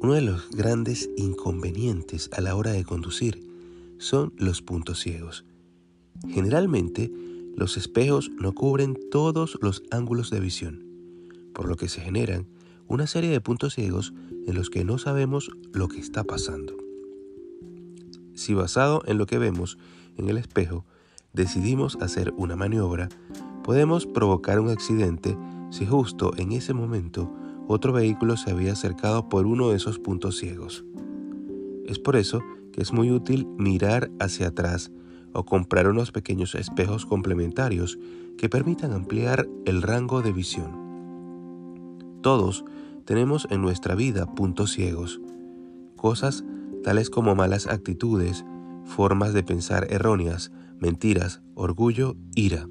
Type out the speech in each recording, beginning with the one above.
Uno de los grandes inconvenientes a la hora de conducir son los puntos ciegos. Generalmente, los espejos no cubren todos los ángulos de visión, por lo que se generan una serie de puntos ciegos en los que no sabemos lo que está pasando. Si basado en lo que vemos en el espejo decidimos hacer una maniobra, podemos provocar un accidente si justo en ese momento otro vehículo se había acercado por uno de esos puntos ciegos. Es por eso que es muy útil mirar hacia atrás o comprar unos pequeños espejos complementarios que permitan ampliar el rango de visión. Todos tenemos en nuestra vida puntos ciegos, cosas tales como malas actitudes, formas de pensar erróneas, mentiras, orgullo, ira.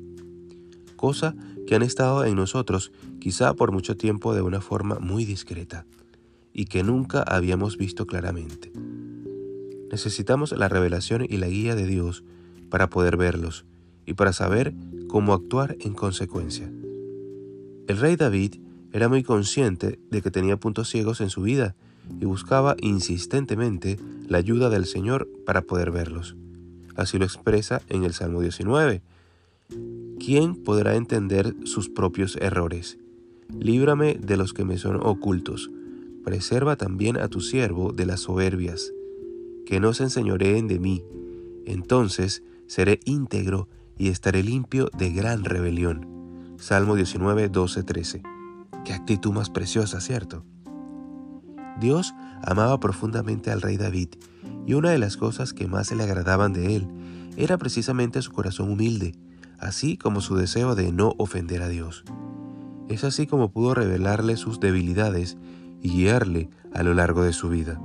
Cosa que han estado en nosotros quizá por mucho tiempo de una forma muy discreta y que nunca habíamos visto claramente. Necesitamos la revelación y la guía de Dios para poder verlos y para saber cómo actuar en consecuencia. El rey David era muy consciente de que tenía puntos ciegos en su vida y buscaba insistentemente la ayuda del Señor para poder verlos. Así lo expresa en el Salmo 19, ¿Quién podrá entender sus propios errores? Líbrame de los que me son ocultos. Preserva también a tu siervo de las soberbias, que no se enseñoreen de mí. Entonces seré íntegro y estaré limpio de gran rebelión. Salmo 19, 12, 13. Qué actitud más preciosa, ¿cierto? Dios amaba profundamente al rey David, y una de las cosas que más se le agradaban de él era precisamente su corazón humilde, así como su deseo de no ofender a Dios. Es así como pudo revelarle sus debilidades y guiarle a lo largo de su vida.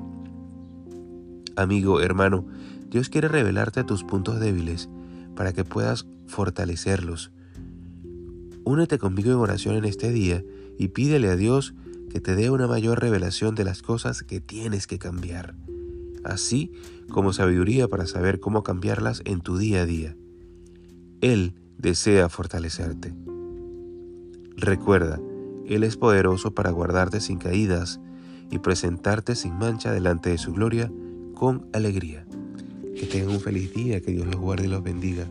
Amigo, hermano, Dios quiere revelarte tus puntos débiles para que puedas fortalecerlos. Únete conmigo en oración en este día y pídele a Dios que te dé una mayor revelación de las cosas que tienes que cambiar, así como sabiduría para saber cómo cambiarlas en tu día a día. Él desea fortalecerte. Recuerda, Él es poderoso para guardarte sin caídas y presentarte sin mancha delante de su gloria con alegría. Que tengan un feliz día, que Dios los guarde y los bendiga.